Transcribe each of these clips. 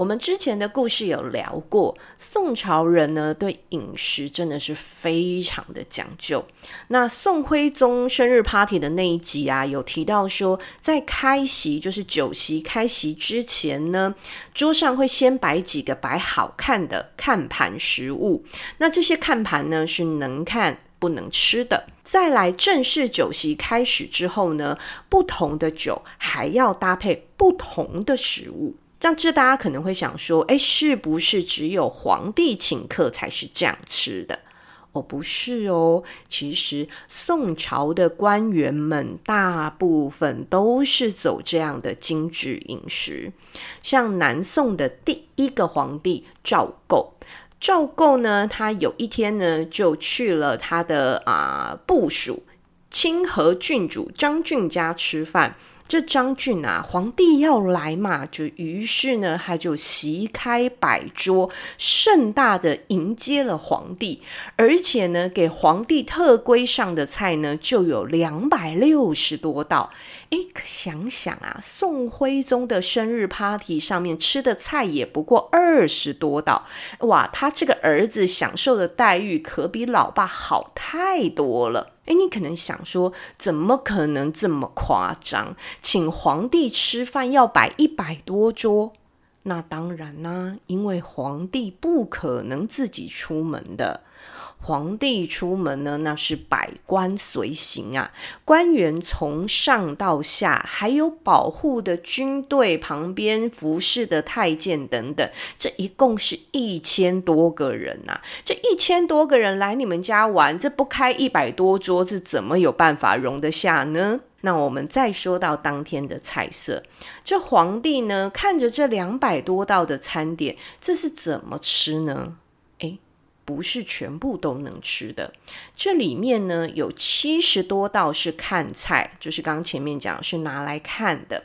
我们之前的故事有聊过，宋朝人呢对饮食真的是非常的讲究。那宋徽宗生日 party 的那一集啊，有提到说，在开席就是酒席开席之前呢，桌上会先摆几个摆好看的看盘食物。那这些看盘呢是能看不能吃的。再来正式酒席开始之后呢，不同的酒还要搭配不同的食物。这样子，大家可能会想说，诶，是不是只有皇帝请客才是这样吃的？哦，不是哦，其实宋朝的官员们大部分都是走这样的精致饮食。像南宋的第一个皇帝赵构，赵构呢，他有一天呢，就去了他的啊、部属清河郡主张俊家吃饭。这张俊啊，皇帝要来嘛，就于是呢，他就席开摆桌，盛大的迎接了皇帝，而且呢，给皇帝特规上的菜呢，就有两百六十多道。诶，可想想啊，宋徽宗的生日 party 上面吃的菜也不过二十多道，哇，他这个儿子享受的待遇可比老爸好太多了。诶，你可能想说，怎么可能这么夸张？请皇帝吃饭要摆一百多桌？那当然啦，因为皇帝不可能自己出门的。皇帝出门呢，那是百官随行啊，官员从上到下，还有保护的军队旁边服侍的太监等等，这一共是一千多个人呐、这一千多个人来你们家玩，这不开一百多桌，这怎么有办法容得下呢？那我们再说到当天的菜色，这皇帝呢，看着这两百多道的餐点，这是怎么吃呢？不是全部都能吃的，这里面呢，有七十多道是看菜，就是刚前面讲是拿来看的，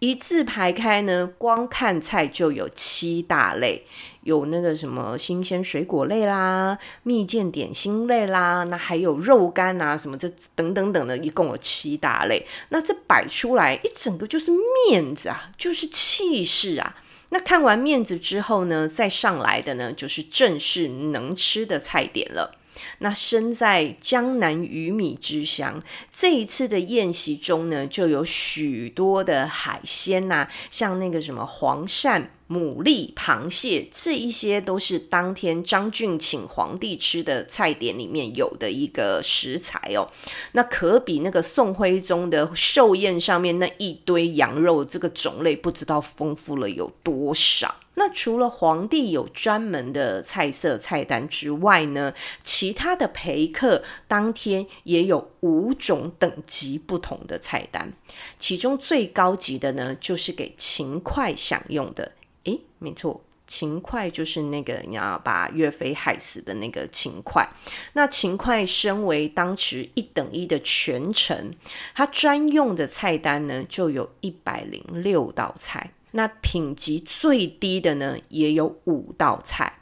一字排开呢，光看菜就有七大类，有那个什么新鲜水果类啦，蜜饯点心类啦，那还有肉干啊，什么这等等等的，一共有七大类，那这摆出来一整个就是面子啊，就是气势啊。那看完面子之后呢，再上来的呢，就是正式能吃的菜点了。那身在江南鱼米之乡，这一次的宴席中呢，就有许多的海鲜呐、像那个什么黄鳝。牡蛎、螃蟹，这一些都是当天张俊请皇帝吃的菜点里面有的一个食材哦。那可比那个宋徽宗的寿宴上面那一堆羊肉，这个种类不知道丰富了有多少。那除了皇帝有专门的菜色菜单之外呢，其他的陪客当天也有五种等级不同的菜单，其中最高级的呢，就是给秦桧享用的。诶，没错，秦桧就是那个你要把岳飞害死的那个秦桧。那秦桧身为当时一等一的权臣，他专用的菜单呢，就有一百零六道菜。那品级最低的呢，也有五道菜。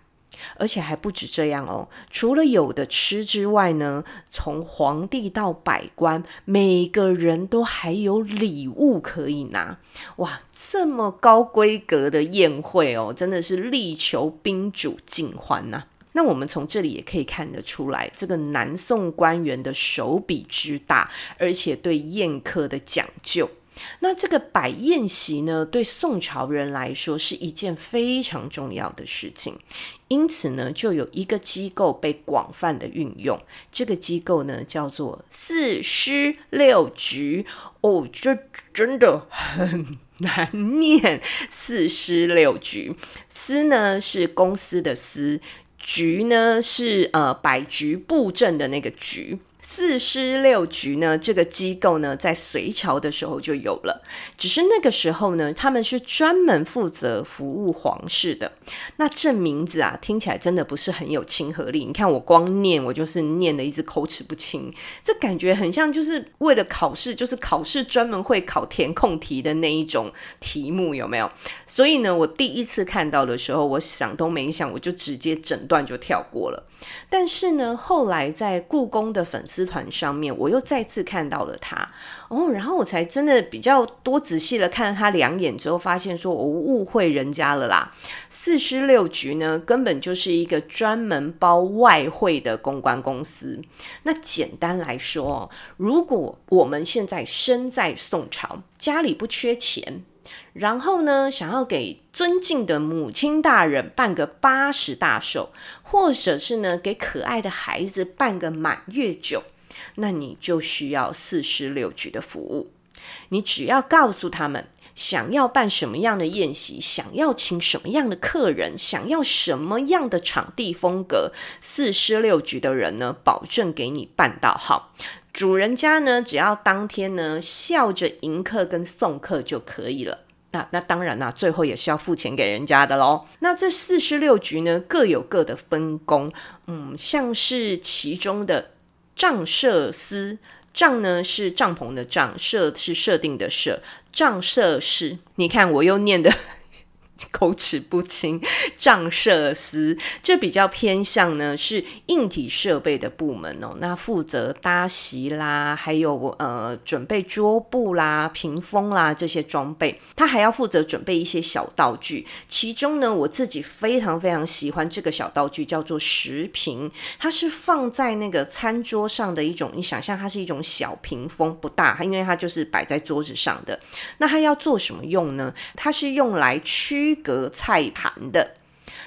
而且还不止这样哦，除了有的吃之外呢，从皇帝到百官，每个人都还有礼物可以拿。哇，这么高规格的宴会哦，真的是力求宾主尽欢呐。那我们从这里也可以看得出来，这个南宋官员的手笔之大，而且对宴客的讲究。那这个摆宴席呢，对宋朝人来说是一件非常重要的事情，因此呢，就有一个机构被广泛的运用。这个机构呢，叫做四司六局。哦，这真的很难念。四司六局，司呢是公司的司，局呢是呃摆局布阵的那个局。四师六局呢，这个机构呢，在隋朝的时候就有了，只是那个时候呢，他们是专门负责服务皇室的。那这名字啊，听起来真的不是很有亲和力。你看我光念，我就是念的一直口齿不清，这感觉很像就是为了考试，就是考试专门会考填空题的那一种题目，有没有？所以呢，我第一次看到的时候，我想都没想，我就直接整段就跳过了。但是呢，后来在故宫的粉丝团上面，我又再次看到了他哦，然后我才真的比较多仔细的看了他两眼之后，发现说我误会人家了啦。四十六局呢，根本就是一个专门包外汇的公关公司。那简单来说，如果我们现在身在宋朝，家里不缺钱。然后呢，想要给尊敬的母亲大人办个八十大寿，或者是呢，给可爱的孩子办个满月酒，那你就需要四十六局的服务。你只要告诉他们，想要办什么样的宴席，想要请什么样的客人，想要什么样的场地风格，四十六局的人呢，保证给你办到好。主人家呢，只要当天呢，笑着迎客跟送客就可以了。那那当然啦，最后也是要付钱给人家的喽。那这四十六局呢，各有各的分工。嗯，像是其中的账设司，帐呢是帐篷的帐，设是设定的设，帐设是。你看我又念的。口齿不清，帐设司这比较偏向呢是硬体设备的部门哦，那负责搭席啦，还有呃准备桌布啦、屏风啦这些装备，他还要负责准备一些小道具。其中呢，我自己非常非常喜欢这个小道具，叫做食屏，它是放在那个餐桌上的一种，你想象它是一种小屏风，不大，因为它就是摆在桌子上的。那它要做什么用呢？它是用来驱格菜盘的。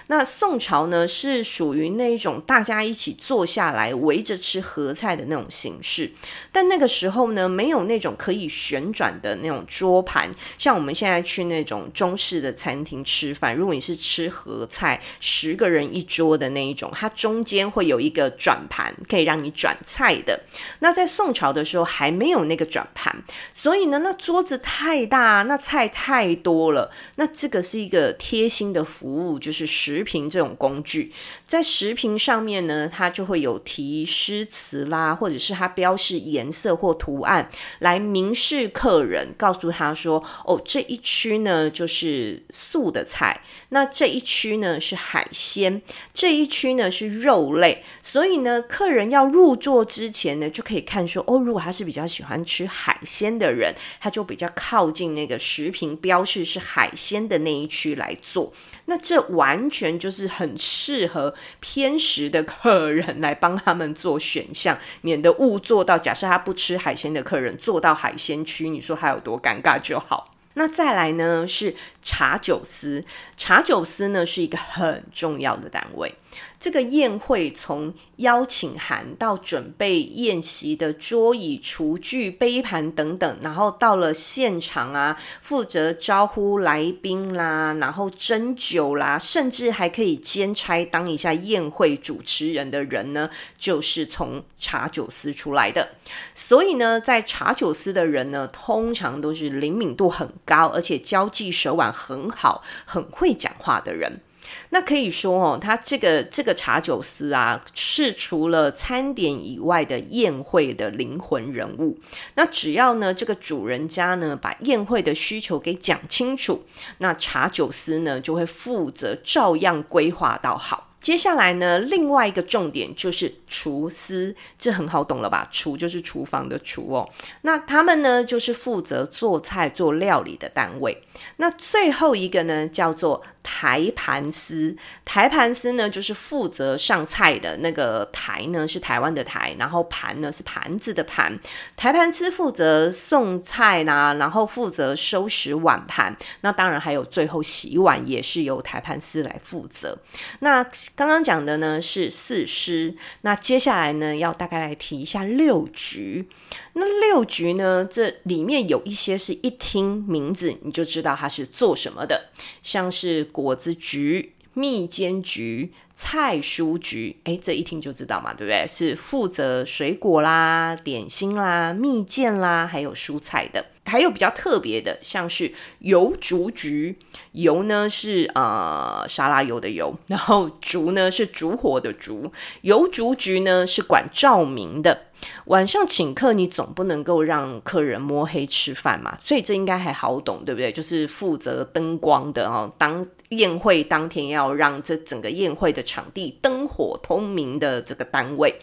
那宋朝呢，是属于那一种大家一起坐下来围着吃合菜的那种形式，但那个时候呢，没有那种可以旋转的那种桌盘，像我们现在去那种中式的餐厅吃饭，如果你是吃合菜，十个人一桌的那一种，它中间会有一个转盘，可以让你转菜的。那在宋朝的时候还没有那个转盘，所以呢，那桌子太大，那菜太多了，那这个是一个贴心的服务，就是十。食屏这种工具，在食评上面呢，它就会有提诗词啦，或者是它标示颜色或图案，来明示客人，告诉他说：哦，这一区呢就是素的菜，那这一区呢是海鲜，这一区呢是肉类。所以呢，客人要入座之前呢，就可以看说：哦，如果他是比较喜欢吃海鲜的人，他就比较靠近那个食评标示是海鲜的那一区来坐。那这完全就是很适合偏食的客人来帮他们做选项，免得误做到。假设他不吃海鲜的客人坐到海鲜区，你说他有多尴尬就好。那再来呢是茶酒司，茶酒司呢是一个很重要的单位。这个宴会从邀请函到准备宴席的桌椅、厨具、杯盘等等，然后到了现场啊，负责招呼来宾啦，然后斟酒啦，甚至还可以兼差当一下宴会主持人的人呢，就是从茶酒司出来的。所以呢，在茶酒司的人呢，通常都是灵敏度很高，而且交际手腕很好、很会讲话的人。那可以说哦，他这个这个茶酒司啊，是除了餐点以外的宴会的灵魂人物。那只要呢，这个主人家呢，把宴会的需求给讲清楚，那茶酒司呢，就会负责照样规划到好。接下来呢，另外一个重点就是厨师，这很好懂了吧？厨就是厨房的厨哦。那他们呢，就是负责做菜做料理的单位。那最后一个呢，叫做台盘司。台盘司呢，就是负责上菜的那个台呢，是台湾的台，然后盘呢是盘子的盘。台盘司负责送菜呐，然后负责收拾碗盘。那当然还有最后洗碗也是由台盘司来负责。那刚刚讲的呢是四师，那接下来呢要大概来提一下六局。那六局呢，这里面有一些是一听名字你就知道它是做什么的，像是果子局、蜜饯局、菜蔬局，哎，这一听就知道嘛，对不对？是负责水果啦、点心啦、蜜饯啦，还有蔬菜的。还有比较特别的，像是油烛菊，油呢是呃沙拉油的油，然后烛呢是烛火的烛。油烛菊呢是管照明的。晚上请客，你总不能够让客人摸黑吃饭嘛，所以这应该还好懂，对不对？就是负责灯光的哦，当宴会当天要让这整个宴会的场地灯火通明的这个单位。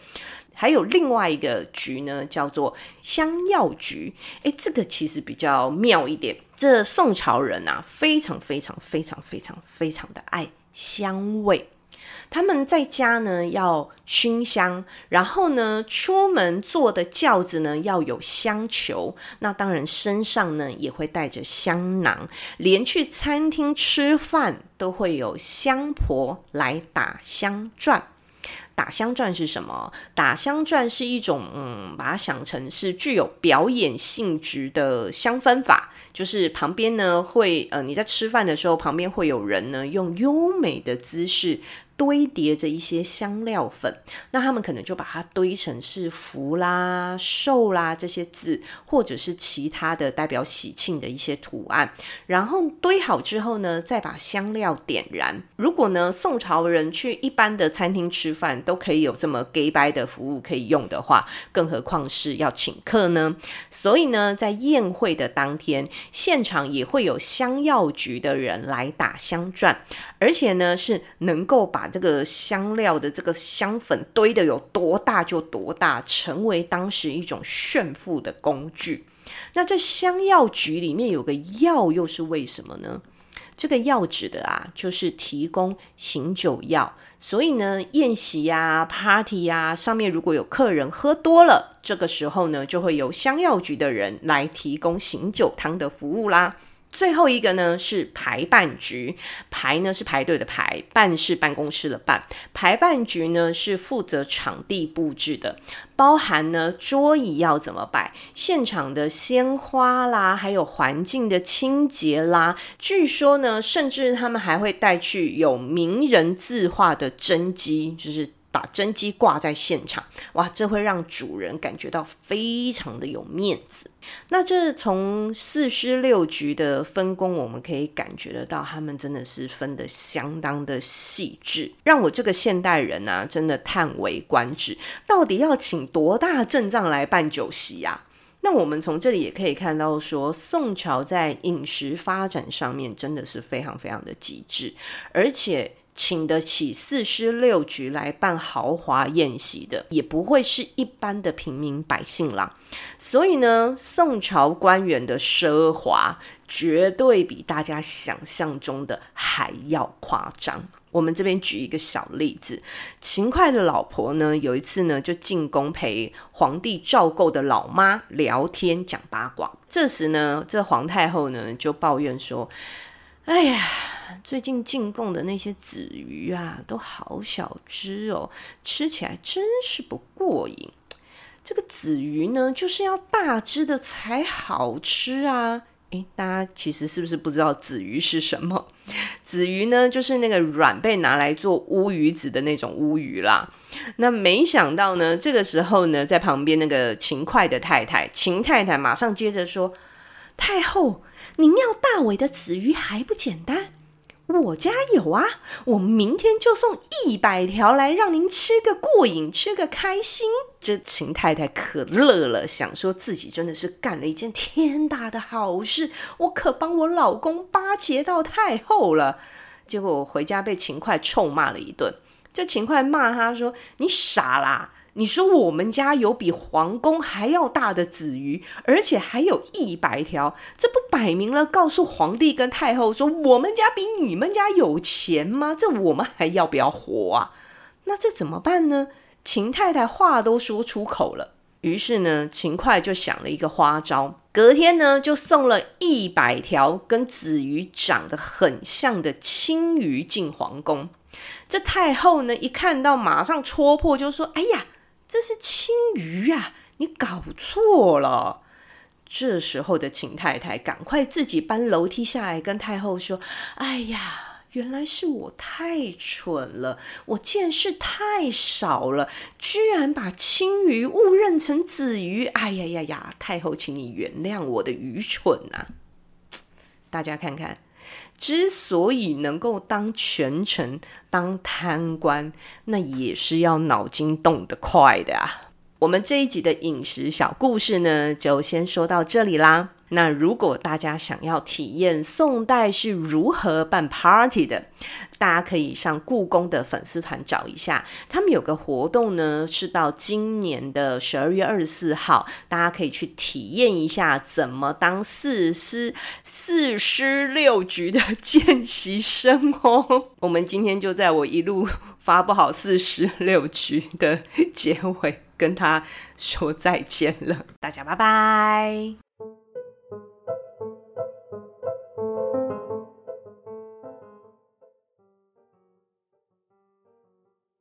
还有另外一个局呢，叫做香药局。诶，这个其实比较妙一点。这宋朝人啊，非常非常非常非常非常的爱香味。他们在家呢要熏香，然后呢出门坐的轿子呢要有香球。那当然身上呢也会带着香囊，连去餐厅吃饭都会有香婆来打香转。打香转是什么？打香转是一种，嗯，把它想成是具有表演性质的香氛法，就是旁边呢会，呃，你在吃饭的时候，旁边会有人呢用优美的姿势。堆叠着一些香料粉，那他们可能就把它堆成是福啦、寿啦这些字，或者是其他的代表喜庆的一些图案。然后堆好之后呢，再把香料点燃。如果呢，宋朝人去一般的餐厅吃饭都都可以有这么假掰的服务可以用的话，更何况是要请客呢？所以呢，在宴会的当天，现场也会有香药局的人来打香转，而且呢，是能够把这个香料的这个香粉堆得有多大就多大，成为当时一种炫富的工具。那这香药局里面有个药，又是为什么呢？这个药指的啊，就是提供醒酒药。所以呢，宴席呀、party 呀，上面如果有客人喝多了，这个时候呢，就会由香药局的人来提供醒酒汤的服务啦。最后一个呢是排办局，排呢是排队的排，办是办公室的办。排办局呢是负责场地布置的，包含呢桌椅要怎么摆，现场的鲜花啦，还有环境的清洁啦。据说呢，甚至他们还会带去有名人字画的真迹，就是。把真迹挂在现场，哇，这会让主人感觉到非常的有面子。那这从四师六局的分工，我们可以感觉得到，他们真的是分得相当的细致，让我这个现代人啊，真的叹为观止。到底要请多大阵仗来办酒席呀？那我们从这里也可以看到说，说宋朝在饮食发展上面真的是非常非常的极致，而且。请得起四师六局来办豪华宴席的，也不会是一般的平民百姓啦。所以呢，宋朝官员的奢华绝对比大家想象中的还要夸张。我们这边举一个小例子，秦桧的老婆呢，有一次呢就进宫陪皇帝赵构的老妈聊天讲八卦。这时呢，这皇太后呢就抱怨说：“哎呀。”最近进贡的那些子鱼啊，都好小只哦，吃起来真是不过瘾。这个子鱼呢，就是要大只的才好吃啊！诶，大家其实是不是不知道子鱼是什么？子鱼呢，就是那个卵被拿来做乌鱼子的那种乌鱼啦。那没想到呢，这个时候呢，在旁边那个秦快的太太秦太太马上接着说：“太后，您要大尾的子鱼还不简单？”我家有啊，我明天就送一百条来，让您吃个过瘾，吃个开心。这秦太太可乐了，想说自己真的是干了一件天大的好事，我可帮我老公巴结到太后了。结果我回家被秦桧臭骂了一顿。这秦桧骂他说：“你傻啦！”你说我们家有比皇宫还要大的子鱼，而且还有一百条，这不摆明了告诉皇帝跟太后说我们家比你们家有钱吗？这我们还要不要活啊？那这怎么办呢？秦太太话都说出口了，于是呢，秦桧就想了一个花招，隔天呢就送了一百条跟子鱼长得很像的青鱼进皇宫。这太后呢一看到，马上戳破，就说：“哎呀！”这是青鱼啊！你搞错了。这时候的秦太太赶快自己搬楼梯下来，跟太后说：“哎呀，原来是我太蠢了，我见识太少了，居然把青鱼误认成子鱼。哎呀呀呀！太后，请你原谅我的愚蠢啊！大家看看，之所以能够当权臣、当贪官，那也是要脑筋动得快的啊。我们这一集的饮食小故事呢，就先说到这里啦。那如果大家想要体验宋代是如何办 party 的，大家可以上故宫的粉丝团找一下，他们有个活动呢，是到今年的十二月二十四号，大家可以去体验一下怎么当四师四师六局的见习生哦。我们今天就在我一路发不好四师六局的结尾，跟他说再见了，大家拜拜。